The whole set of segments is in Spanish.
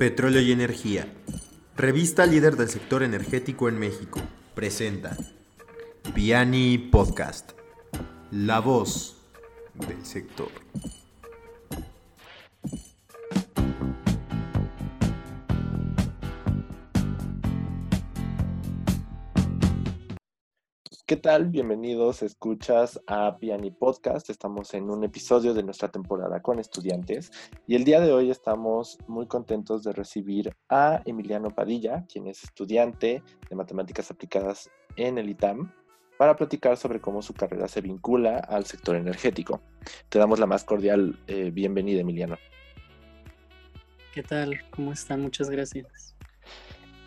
Petróleo y Energía. Revista líder del sector energético en México. Presenta Piani Podcast. La voz del sector. ¿Qué tal? Bienvenidos, escuchas a Piani Podcast. Estamos en un episodio de nuestra temporada con estudiantes y el día de hoy estamos muy contentos de recibir a Emiliano Padilla, quien es estudiante de matemáticas aplicadas en el ITAM, para platicar sobre cómo su carrera se vincula al sector energético. Te damos la más cordial eh, bienvenida, Emiliano. ¿Qué tal? ¿Cómo están? Muchas gracias.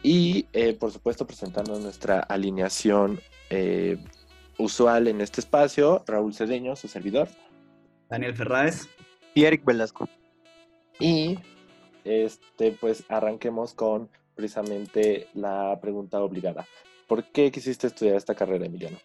Y eh, por supuesto presentando nuestra alineación eh, usual en este espacio, Raúl Cedeño, su servidor. Daniel Ferráez. Y Eric Velasco. Y este, pues arranquemos con precisamente la pregunta obligada. ¿Por qué quisiste estudiar esta carrera, Emiliano?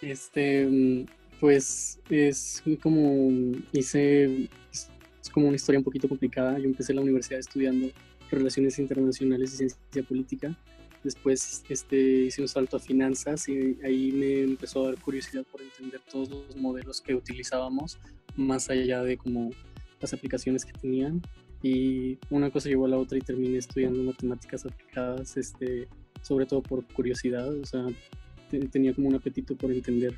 Este, pues es como hice, es como una historia un poquito complicada. Yo empecé la universidad estudiando Relaciones Internacionales y Ciencia Política Después este, hice un salto a finanzas y ahí me empezó a dar curiosidad por entender todos los modelos que utilizábamos, más allá de como las aplicaciones que tenían. Y una cosa llevó a la otra y terminé estudiando matemáticas aplicadas, este, sobre todo por curiosidad. O sea, tenía como un apetito por entender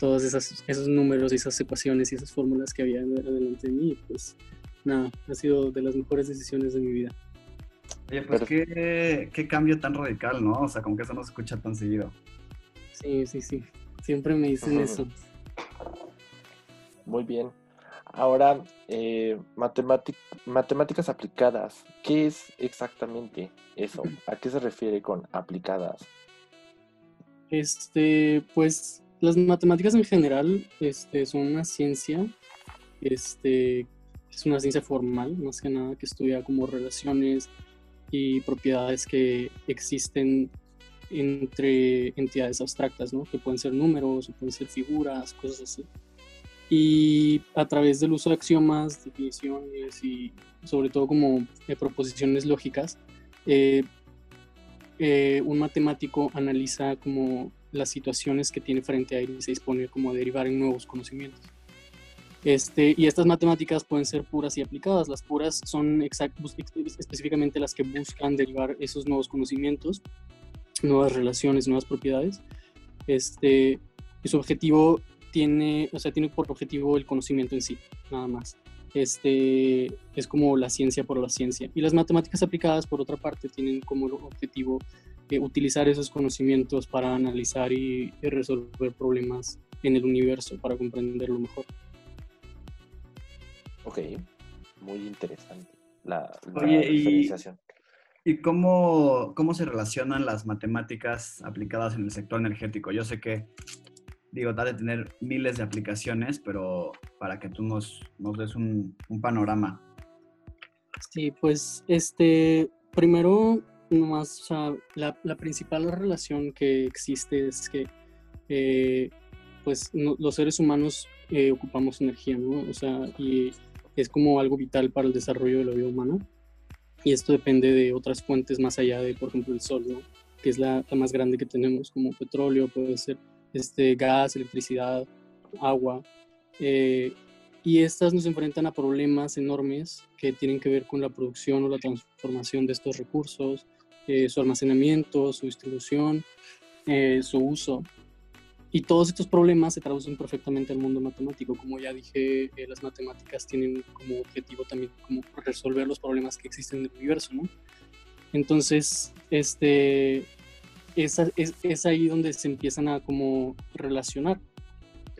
todos esos números y esas ecuaciones y esas fórmulas que había delante de mí. Pues nada, ha sido de las mejores decisiones de mi vida. Oye, pues qué, qué, cambio tan radical, ¿no? O sea, como que eso no se escucha tan seguido. Sí, sí, sí. Siempre me dicen eso. Muy bien. Ahora, eh, matemáticas aplicadas. ¿Qué es exactamente eso? ¿A qué se refiere con aplicadas? Este, pues las matemáticas en general este, son una ciencia, este, es una ciencia formal, más que nada, que estudia como relaciones, y propiedades que existen entre entidades abstractas, ¿no? que pueden ser números, pueden ser figuras, cosas así. Y a través del uso de axiomas, definiciones y sobre todo como eh, proposiciones lógicas, eh, eh, un matemático analiza como las situaciones que tiene frente a él y se dispone como a derivar en nuevos conocimientos. Este, y estas matemáticas pueden ser puras y aplicadas. Las puras son específicamente las que buscan derivar esos nuevos conocimientos, nuevas relaciones, nuevas propiedades. Este, y su objetivo tiene, o sea, tiene por objetivo el conocimiento en sí, nada más. Este, es como la ciencia por la ciencia. Y las matemáticas aplicadas, por otra parte, tienen como objetivo utilizar esos conocimientos para analizar y resolver problemas en el universo, para comprenderlo mejor. Ok, muy interesante la, diferenciación. ¿Y, cómo, cómo se relacionan las matemáticas aplicadas en el sector energético? Yo sé que, digo, tal de tener miles de aplicaciones, pero para que tú nos, nos des un, panorama. Sí, pues, este, primero, nomás, o sea, la, la principal relación que existe es que, eh, pues, los seres humanos eh, ocupamos energía, ¿no? O sea, y es como algo vital para el desarrollo de la vida humana. Y esto depende de otras fuentes más allá de, por ejemplo, el sol, que es la, más grande que tenemos, como petróleo, puede ser este, gas, electricidad, agua. Eh, y estas nos enfrentan a problemas enormes que tienen que ver con la producción o la transformación de estos recursos, eh, su almacenamiento, su distribución, eh, su uso. Y todos estos problemas se traducen perfectamente al mundo matemático. Como ya dije, eh, las matemáticas tienen como objetivo también como resolver los problemas que existen en el universo. Entonces, este, es, es, es, ahí donde se empiezan a como relacionar.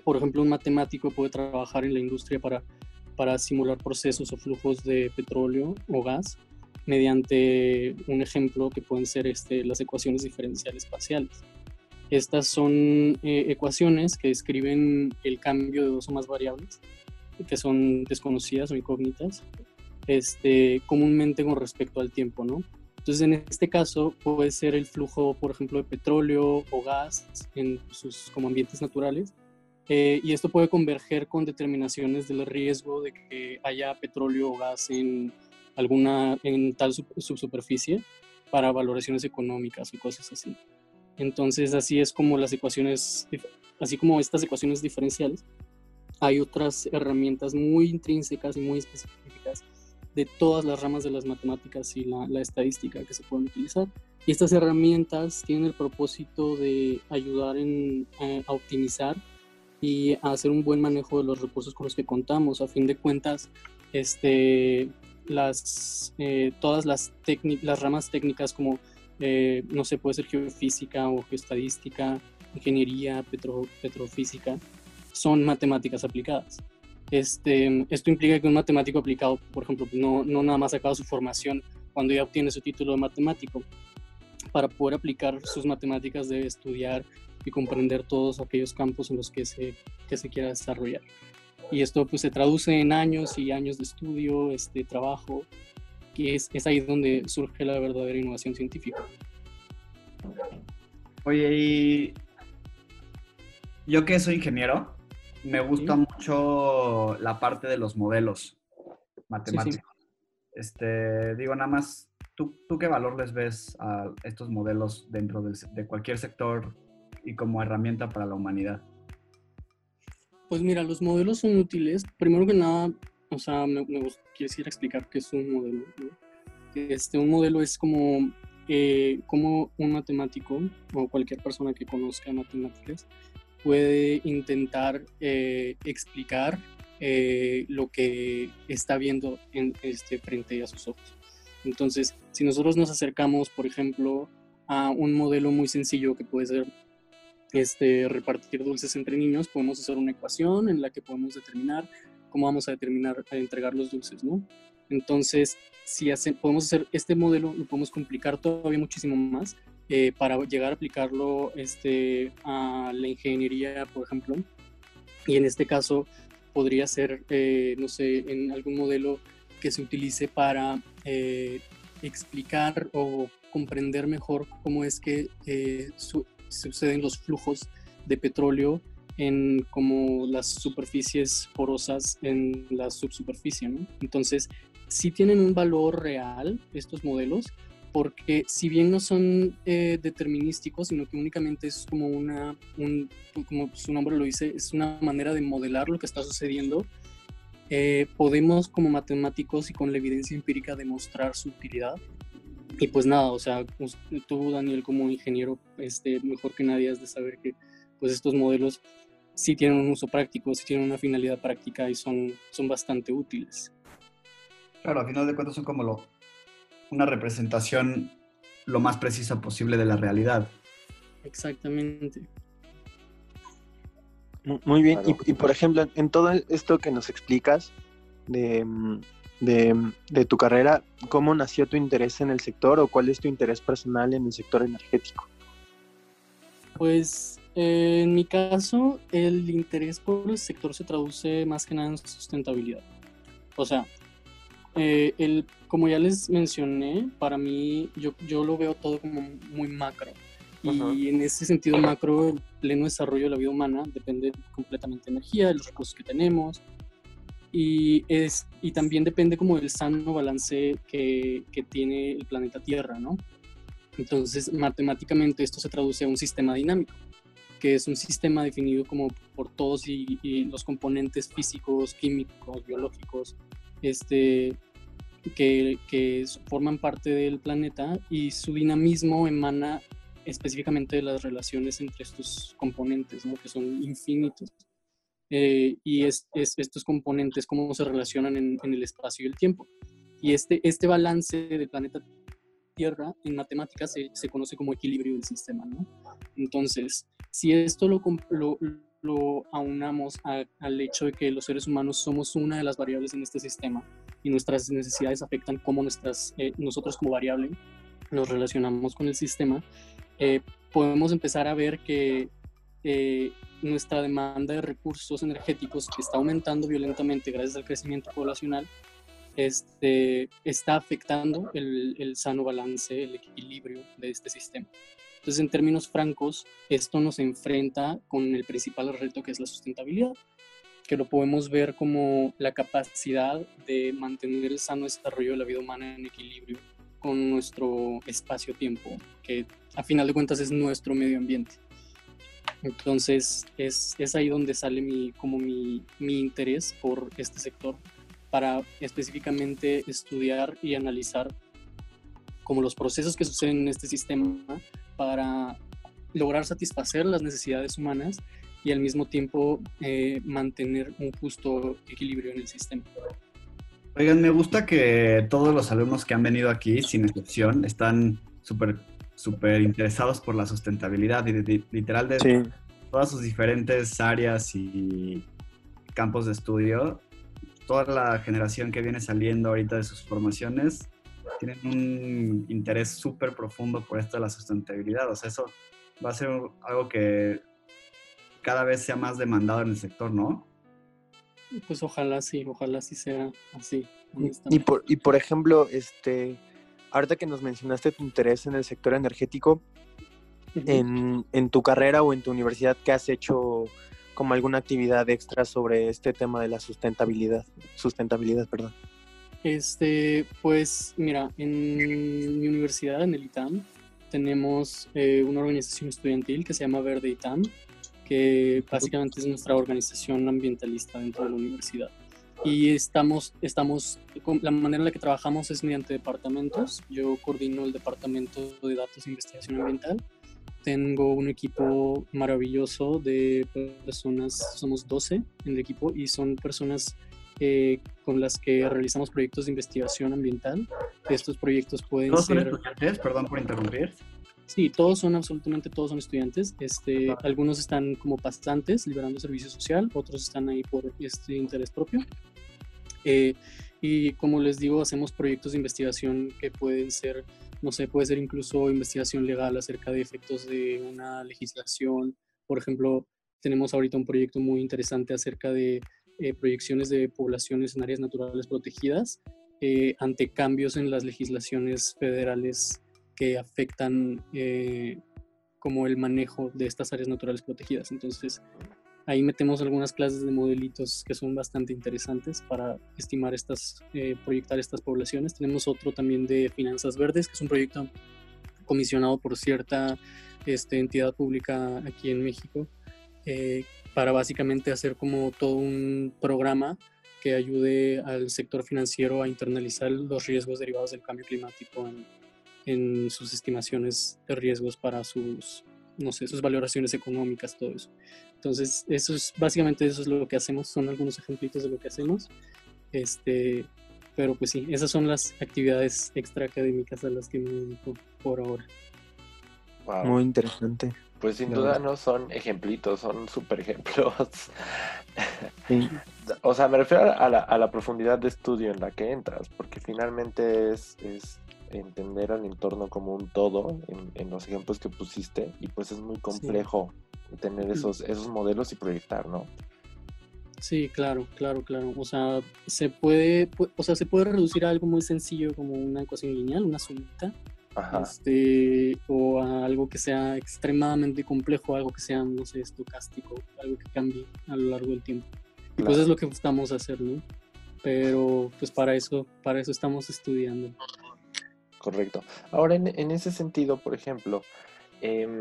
Por ejemplo, un matemático puede trabajar en la industria para, para simular procesos o flujos de petróleo o gas mediante un ejemplo que pueden ser este, las ecuaciones diferenciales parciales estas son eh, ecuaciones que describen el cambio de dos o más variables que son desconocidas o incógnitas, este, comúnmente con respecto al tiempo, ¿no? Entonces, en este caso puede ser el flujo, por ejemplo, de petróleo o gas en sus como ambientes naturales, eh, y esto puede converger con determinaciones del riesgo de que haya petróleo o gas en alguna en tal subsuperficie para valoraciones económicas y cosas así. Entonces, así es como las ecuaciones, así como estas ecuaciones diferenciales, hay otras herramientas muy intrínsecas y muy específicas de todas las ramas de las matemáticas y la, estadística que se pueden utilizar. Y estas herramientas tienen el propósito de ayudar en, eh, a optimizar y a hacer un buen manejo de los recursos con los que contamos. A fin de cuentas, este, las, eh, todas las, las ramas técnicas como, eh, no sé, puede ser geofísica o geoestadística, ingeniería, petro, petrofísica, son matemáticas aplicadas. Este, esto implica que un matemático aplicado, por ejemplo, no, no nada más sacado su formación cuando ya obtiene su título de matemático. Para poder aplicar sus matemáticas debe estudiar y comprender todos aquellos campos en los que se, que se quiera desarrollar. Y esto pues se traduce en años y años de estudio, este trabajo, que es, es ahí donde surge la verdadera innovación científica. Oye, y yo que soy ingeniero, me gusta mucho la parte de los modelos matemáticos. Este, digo, nada más, ¿tú, ¿tú, qué valor les ves a estos modelos dentro de, de cualquier sector y como herramienta para la humanidad? Pues mira, los modelos son útiles. Primero que nada, o sea, me, me quisiera explicar qué es un modelo. Este, un modelo es como, eh, como un matemático o cualquier persona que conozca matemáticas puede intentar eh, explicar eh, lo que está viendo en, este, frente a sus ojos. Entonces, si nosotros nos acercamos, por ejemplo, a un modelo muy sencillo que puede ser este, repartir dulces entre niños, podemos hacer una ecuación en la que podemos determinar cómo vamos a determinar a entregar los dulces, ¿no? Entonces, si podemos hacer este modelo, lo podemos complicar todavía muchísimo más eh, para llegar a aplicarlo este, a la ingeniería, por ejemplo. Y en este caso podría ser, eh, no sé, en algún modelo que se utilice para eh, explicar o comprender mejor cómo es que suceden los flujos de petróleo en como las superficies porosas en la subsuperficie, ¿no? Entonces, sí tienen un valor real estos modelos, porque si bien no son eh, determinísticos, sino que únicamente es como una, un, como su nombre lo dice, es una manera de modelar lo que está sucediendo, eh, podemos como matemáticos y con la evidencia empírica demostrar su utilidad. Y pues nada, o sea, pues, tú Daniel como ingeniero, este, mejor que nadie has de saber que pues estos modelos sí tienen un uso práctico, sí tienen una finalidad práctica y son, son bastante útiles. Claro, al final de cuentas son como lo, una representación lo más precisa posible de la realidad. Exactamente. Muy bien, y, por ejemplo, en todo esto que nos explicas de, de, tu carrera, ¿cómo nació tu interés en el sector o cuál es tu interés personal en el sector energético? Pues eh, en mi caso, el interés por el sector se traduce más que nada en sustentabilidad. O sea, eh, el, como ya les mencioné, para mí yo, yo lo veo todo como muy macro. Y en ese sentido macro, el pleno desarrollo de la vida humana depende completamente de energía, de los recursos que tenemos. Y, es, y también depende como del sano balance que, que tiene el planeta Tierra, ¿no? Entonces, matemáticamente esto se traduce a un sistema dinámico, que es un sistema definido como por todos y, los componentes físicos, químicos, biológicos, este, que, que, forman parte del planeta y su dinamismo emana específicamente de las relaciones entre estos componentes, ¿no? que son infinitos. Eh, y es, estos componentes, cómo se relacionan en, en, el espacio y el tiempo. Y este, este balance del planeta Tierra en matemáticas se, se conoce como equilibrio del sistema. ¿no? Entonces, si esto lo, lo, aunamos al hecho de que los seres humanos somos una de las variables en este sistema y nuestras necesidades afectan cómo nuestras, eh, nosotros como variable nos relacionamos con el sistema, eh, podemos empezar a ver que eh, nuestra demanda de recursos energéticos que está aumentando violentamente gracias al crecimiento poblacional, este, está afectando el, el sano balance, el equilibrio de este sistema. Entonces, en términos francos, esto nos enfrenta con el principal reto que es la sustentabilidad. que lo podemos ver como la capacidad de mantener el sano desarrollo de la vida humana en equilibrio con nuestro espacio-tiempo, que a final de cuentas es nuestro medio ambiente. Entonces es, es ahí donde sale mi, como mi, mi interés por este sector para específicamente estudiar y analizar como los procesos que suceden en este sistema para lograr satisfacer las necesidades humanas y al mismo tiempo eh, mantener un justo equilibrio en el sistema. Oigan, me gusta que todos los alumnos que han venido aquí, sin excepción, están súper súper interesados por la sustentabilidad y literal de todas sus diferentes áreas y campos de estudio. Toda la generación que viene saliendo ahorita de sus formaciones tienen un interés súper profundo por esto de la sustentabilidad. O sea, eso va a ser algo que cada vez sea más demandado en el sector, ¿no? Pues ojalá sí, ojalá sí sea así. Y por, y por ejemplo, este, ahorita que nos mencionaste tu interés en el sector energético, en, en, tu carrera o en tu universidad, ¿qué has hecho como alguna actividad extra sobre este tema de la sustentabilidad? Sustentabilidad, perdón. Este, pues mira, en mi universidad, en el ITAM, tenemos eh, una organización estudiantil que se llama Verde ITAM, que básicamente es nuestra organización ambientalista dentro de la universidad. Y estamos, estamos, la manera en la que trabajamos es mediante departamentos. Yo coordino el departamento de datos e investigación ambiental. Tengo un equipo maravilloso de personas, somos 12 en el equipo y son personas eh, con las que realizamos proyectos de investigación ambiental. Estos proyectos pueden ¿Todos ser... son estudiantes? Perdón por interrumpir. Sí, todos son, absolutamente todos son estudiantes. Este, Algunos están como pasantes, liberando servicio social, otros están ahí por este interés propio. Eh, y como les digo, hacemos proyectos de investigación que pueden ser, no sé, puede ser incluso investigación legal acerca de efectos de una legislación. Por ejemplo, tenemos ahorita un proyecto muy interesante acerca de eh, proyecciones de poblaciones en áreas naturales protegidas eh, ante cambios en las legislaciones federales que afectan eh, como el manejo de estas áreas naturales protegidas. Entonces, ahí metemos algunas clases de modelitos que son bastante interesantes para estimar estas, proyectar estas poblaciones. Tenemos otro también de finanzas verdes, que es un proyecto comisionado por cierta este, entidad pública aquí en México, eh, para básicamente hacer como todo un programa que ayude al sector financiero a internalizar los riesgos derivados del cambio climático en, sus estimaciones de riesgos para sus, no sé, sus valoraciones económicas, todo eso. Entonces, eso es, básicamente eso es lo que hacemos, son algunos ejemplitos de lo que hacemos. Este, pero pues sí, esas son las actividades extra académicas a las que me dedico por ahora. Muy interesante. Pues sin duda no son ejemplitos, son super ejemplos. o sea, me refiero a la, a la, profundidad de estudio en la que entras, porque finalmente es, es entender al entorno como un todo en, los ejemplos que pusiste y pues es muy complejo tener esos, esos modelos y proyectar, ¿no? Sí, claro, claro, claro. O sea, se puede, o sea, se puede reducir a algo muy sencillo como una ecuación lineal, una sumita, este, o a algo que sea extremadamente complejo, algo que sea, no sé, estocástico, algo que cambie a lo largo del tiempo. Y pues es lo que buscamos hacer, ¿no? Pero pues para eso, para eso estamos estudiando. Correcto. Ahora, en, ese sentido, por ejemplo, eh,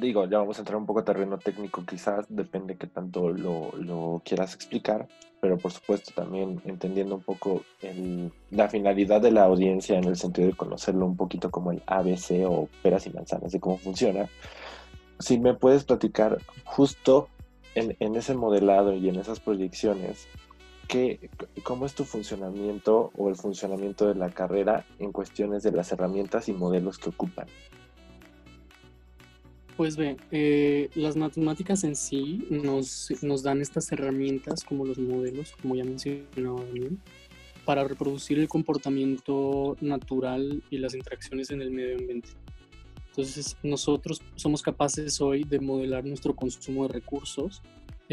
digo, ya vamos a entrar un poco a terreno técnico, quizás depende que tanto lo, quieras explicar, pero por supuesto también entendiendo un poco la finalidad de la audiencia en el sentido de conocerlo un poquito como el ABC o peras y manzanas de cómo funciona. Si me puedes platicar justo en ese modelado y en esas proyecciones, ¿qué, ¿cómo es tu funcionamiento o el funcionamiento de la carrera en cuestiones de las herramientas y modelos que ocupan? Pues ve, eh, las matemáticas en sí nos, nos, dan estas herramientas como los modelos, como ya mencionaba para reproducir el comportamiento natural y las interacciones en el medio ambiente. Entonces nosotros somos capaces hoy de modelar nuestro consumo de recursos,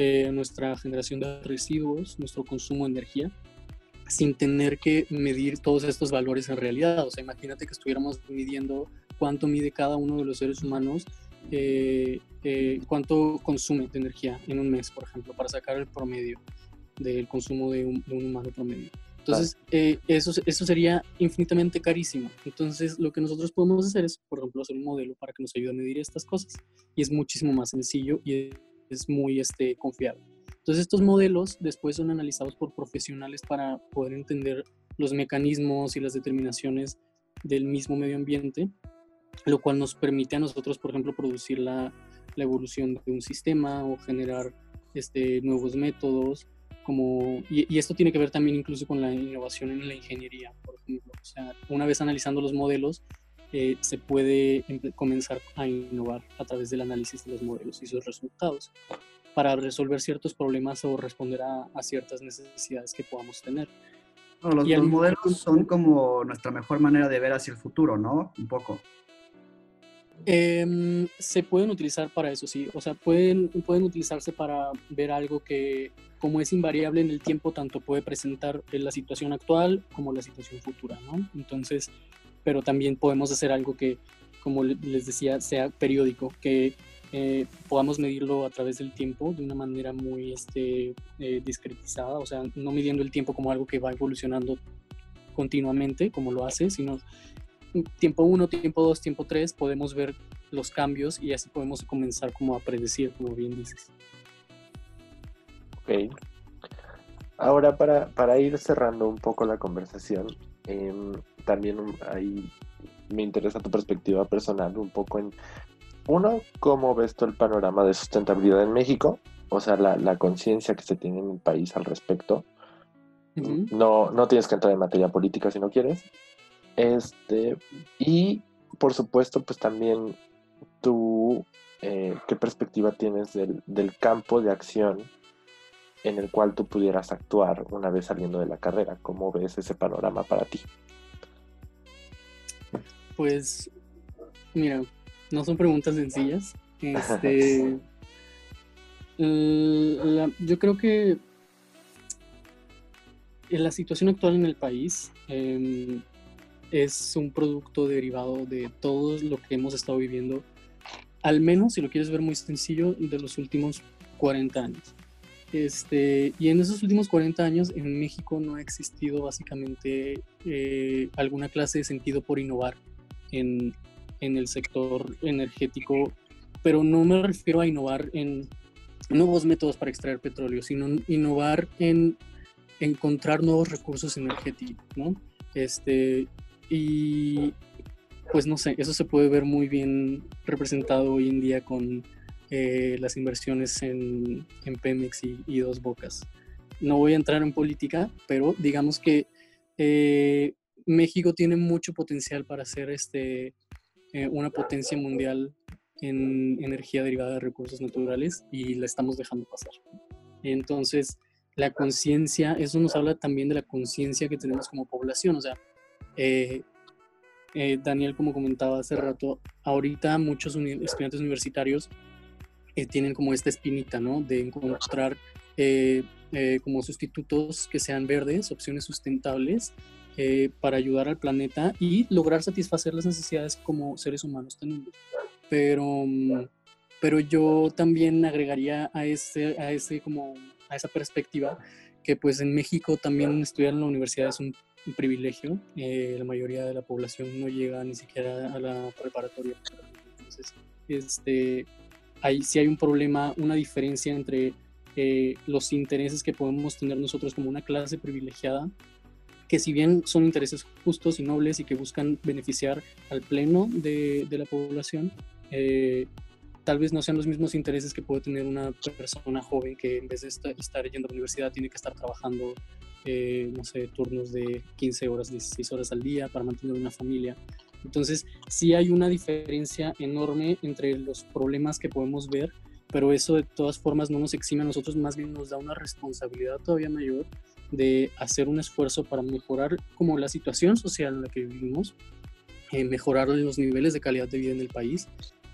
eh, nuestra generación de residuos, nuestro consumo de energía, sin tener que medir todos estos valores en realidad. O sea, imagínate que estuviéramos midiendo cuánto mide cada uno de los seres humanos eh, eh, cuánto consume de energía en un mes, por ejemplo, para sacar el promedio del consumo de un, humano promedio. Entonces, eh, eso, eso sería infinitamente carísimo. Entonces, lo que nosotros podemos hacer es, por ejemplo, hacer un modelo para que nos ayude a medir estas cosas. Y es muchísimo más sencillo y es muy este, confiable. Entonces, estos modelos después son analizados por profesionales para poder entender los mecanismos y las determinaciones del mismo medio ambiente, lo cual nos permite a nosotros, por ejemplo, producir la, la evolución de un sistema o generar este, nuevos métodos. Como, y, esto tiene que ver también incluso con la innovación en la ingeniería, por ejemplo. O sea, una vez analizando los modelos, eh, se puede comenzar a innovar a través del análisis de los modelos y sus resultados para resolver ciertos problemas o responder a, a ciertas necesidades que podamos tener. los, los modelos son como nuestra mejor manera de ver hacia el futuro, ¿no? Un poco. Em, se pueden utilizar para eso, sí. O sea, pueden, pueden utilizarse para ver algo que, como es invariable en el tiempo, tanto puede presentar la situación actual como la situación futura, ¿no? Entonces, pero también podemos hacer algo que, como les decía, sea periódico, que eh, podamos medirlo a través del tiempo de una manera muy este, eh, discretizada, o sea, no midiendo el tiempo como algo que va evolucionando continuamente, como lo hace, sino tiempo 1, tiempo 2, tiempo 3, podemos ver los cambios y así podemos comenzar como a predecir, como bien dices. Ok. Ahora para, para ir cerrando un poco la conversación, em, también ahí me interesa tu perspectiva personal un poco en, uno, cómo ves tú el panorama de sustentabilidad en México, o sea, la, la conciencia que se tiene en el país al respecto. no, no tienes que entrar en materia política si no quieres, este, y por supuesto, pues también tú, eh, ¿qué perspectiva tienes del, del, campo de acción en el cual tú pudieras actuar una vez saliendo de la carrera? ¿Cómo ves ese panorama para ti? Pues, mira, no son preguntas sencillas. Este, yo creo que la situación actual en el país, eh, es un producto derivado de todo lo que hemos estado viviendo, al menos, si lo quieres ver muy sencillo, de los últimos 40 años. Este, y en esos últimos 40 años en México no ha existido básicamente eh, alguna clase de sentido por innovar en, en, el sector energético, pero no me refiero a innovar en nuevos métodos para extraer petróleo, sino innovar en encontrar nuevos recursos energéticos. Este, y pues no sé, eso se puede ver muy bien representado hoy en día con eh, las inversiones en, en Pemex y, Dos Bocas. No voy a entrar en política, pero digamos que eh, México tiene mucho potencial para ser este, eh, una potencia mundial en energía derivada de recursos naturales y la estamos dejando pasar. Entonces, la conciencia, eso nos habla también de la conciencia que tenemos como población, o sea, eh, eh, Daniel, como comentaba hace rato, ahorita muchos estudiantes universitarios eh, tienen como esta espinita, ¿no? De encontrar como sustitutos que sean verdes, opciones sustentables para ayudar al planeta y lograr satisfacer las necesidades como seres humanos tenemos. Pero, pero yo también agregaría a ese, a ese como a esa perspectiva que pues en México también estudiar en la universidad es un privilegio. Eh, la mayoría de la población no llega ni siquiera a la preparatoria. Entonces, este, hay, si hay un problema, una diferencia entre eh, los intereses que podemos tener nosotros como una clase privilegiada, que si bien son intereses justos y nobles y que buscan beneficiar al pleno de, de la población, eh, tal vez no sean los mismos intereses que puede tener una persona joven que en vez de estar yendo a la universidad tiene que estar trabajando eh, no sé, turnos de 15 horas, 16 horas al día para mantener una familia. Entonces, sí hay una diferencia enorme entre los problemas que podemos ver, pero eso de todas formas no nos exime a nosotros, más bien nos da una responsabilidad todavía mayor de hacer un esfuerzo para mejorar como la situación social en la que vivimos, eh, mejorar los niveles de calidad de vida en el país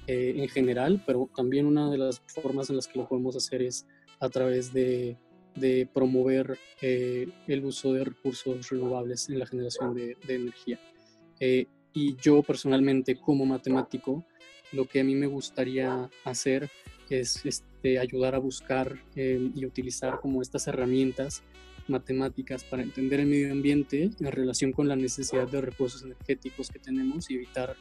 eh, en general, pero también una de las formas en las que lo podemos hacer es a través de de promover eh, el uso de recursos renovables en la generación de, energía. Eh, y yo personalmente como matemático lo que a mí me gustaría hacer es este, ayudar a buscar y utilizar como estas herramientas matemáticas para entender el medio ambiente en relación con la necesidad de recursos energéticos que tenemos y evitar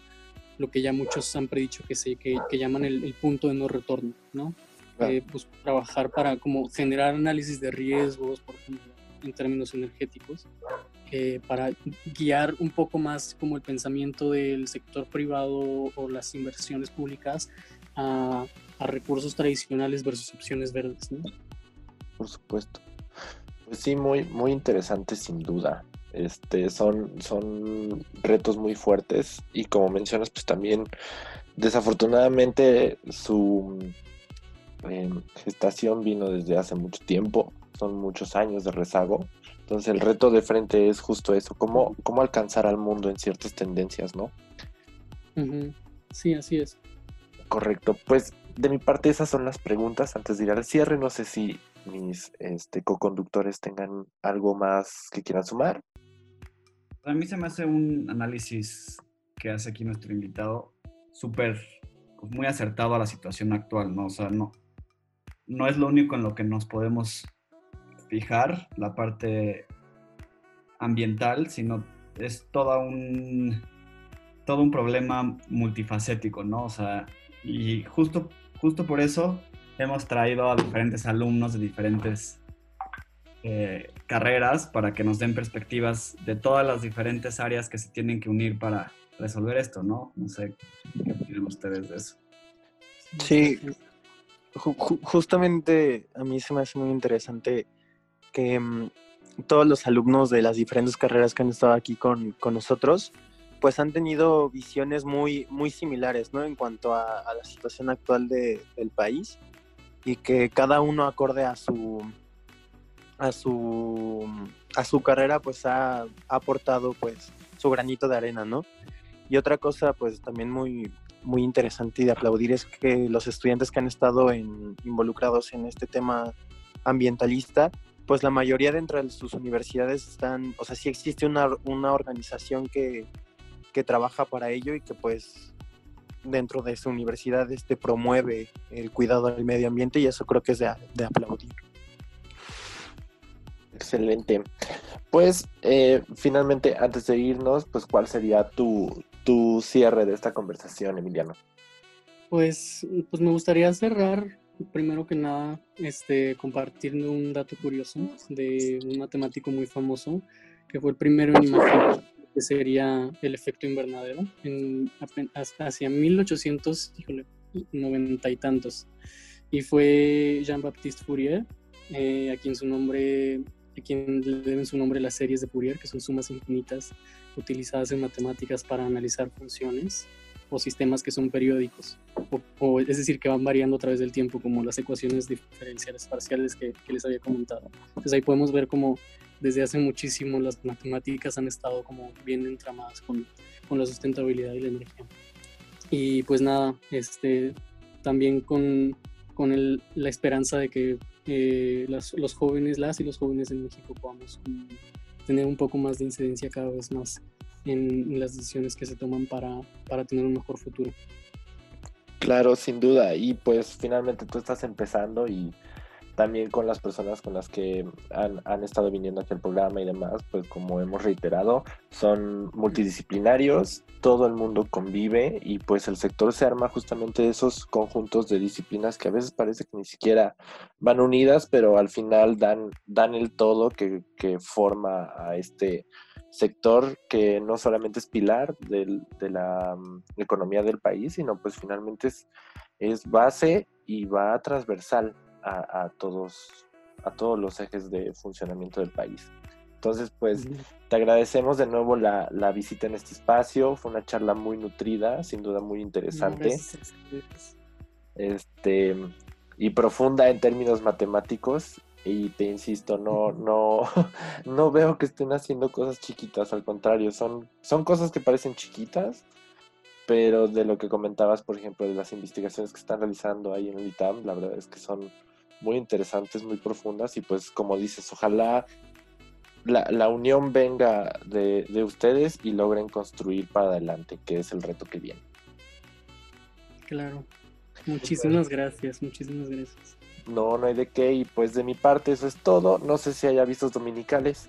lo que ya muchos han predicho que, se, que, llaman el, punto de no retorno, ¿no? Eh, pues, trabajar para como generar análisis de riesgos, por ejemplo, en términos energéticos, eh, para guiar un poco más como el pensamiento del sector privado o las inversiones públicas a, a recursos tradicionales versus opciones verdes, ¿no? Por supuesto. Sí, muy, muy interesante sin duda. Este, son, son retos muy fuertes y como mencionas, pues también desafortunadamente su em, gestación vino desde hace mucho tiempo, son muchos años de rezago. Entonces el reto de frente es justo eso, cómo, cómo alcanzar al mundo en ciertas tendencias, ¿no? Sí, así es. Correcto, pues de mi parte esas son las preguntas antes de ir al cierre. No sé si mis este, co-conductores tengan algo más que quieran sumar. A mí se me hace un análisis que hace aquí nuestro invitado súper, pues, muy acertado a la situación actual, ¿no? O sea, no, no es lo único en lo que nos podemos fijar, la parte ambiental, sino es toda un, todo un problema multifacético, ¿no? O sea, y justo, justo por eso hemos traído a diferentes alumnos de diferentes eh, carreras para que nos den perspectivas de todas las diferentes áreas que se tienen que unir para resolver esto, ¿no? No sé qué opinan ustedes de eso. Sí, justamente a mí se me hace muy interesante que mm, todos los alumnos de las diferentes carreras que han estado aquí con, con nosotros, pues han tenido visiones muy, muy similares, ¿no? En cuanto a, la situación actual de, del país y que cada uno acorde a su, a su, a su carrera pues ha, aportado pues su granito de arena, ¿no? Y otra cosa pues también muy, muy interesante y de aplaudir es que los estudiantes que han estado involucrados en este tema ambientalista, pues la mayoría dentro de sus universidades están, o sea, sí existe una, organización que, que trabaja para ello y que pues dentro de su universidad este, promueve el cuidado del medio ambiente y eso creo que es de aplaudir. Excelente. Pues eh, finalmente, antes de irnos, pues ¿cuál sería tu, tu cierre de esta conversación, Emiliano? Pues, pues me gustaría cerrar, primero que nada, este, compartiendo un dato curioso de un matemático muy famoso, que fue el primero en imaginar que sería el efecto invernadero, en, hacia 1890 y tantos. Y fue Jean-Baptiste Fourier, eh, a quien su nombre a quien le deben su nombre las series de Fourier, que son sumas infinitas utilizadas en matemáticas para analizar funciones o sistemas que son periódicos, o, es decir, que van variando a través del tiempo, como las ecuaciones diferenciales parciales que, les había comentado. Entonces ahí podemos ver cómo desde hace muchísimo las matemáticas han estado como bien entramadas con, con la sustentabilidad y la energía. Y pues nada, este, también con, con el, la esperanza de que eh, los jóvenes, las y los jóvenes en México podamos tener un poco más de incidencia cada vez más en, las decisiones que se toman para, para tener un mejor futuro. Claro, sin duda. Y pues finalmente tú estás empezando y también con las personas con las que han, estado viniendo aquí al programa y demás, pues como hemos reiterado, son multidisciplinarios, todo el mundo convive y pues el sector se arma justamente de esos conjuntos de disciplinas que a veces parece que ni siquiera van unidas, pero al final dan, dan el todo que, forma a este sector que no solamente es pilar de la mm, economía del país, sino pues finalmente es, es base y va transversal a, todos, a todos los ejes de funcionamiento del país. Entonces, pues te agradecemos de nuevo la, visita en este espacio. Fue una charla muy nutrida, sin duda muy interesante. Este, y profunda en términos matemáticos. Y te insisto, no, no, no veo que estén haciendo cosas chiquitas, al contrario, son, son cosas que parecen chiquitas, pero de lo que comentabas, por ejemplo, de las investigaciones que están realizando ahí en el ITAM, la verdad es que son muy interesantes, muy profundas y pues como dices, ojalá la, unión venga de, ustedes y logren construir para adelante, que es el reto que viene. Claro. Muchísimas gracias, muchísimas gracias. No, no hay de qué. Y pues de mi parte eso es todo. No sé si haya vistos dominicales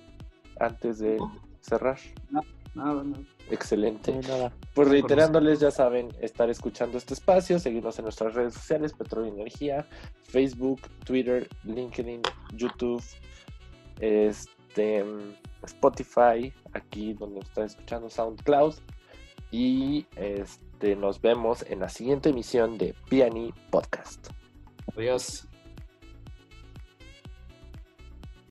antes de cerrar. No, nada, no. Excelente. Pues reiterándoles, ya saben, estar escuchando este espacio, seguirnos en nuestras redes sociales, Petróleo y Energía, Facebook, Twitter, LinkedIn, YouTube, este, Spotify, aquí donde están escuchando SoundCloud. Y este, nos vemos en la siguiente emisión de Piani Podcast. Adiós.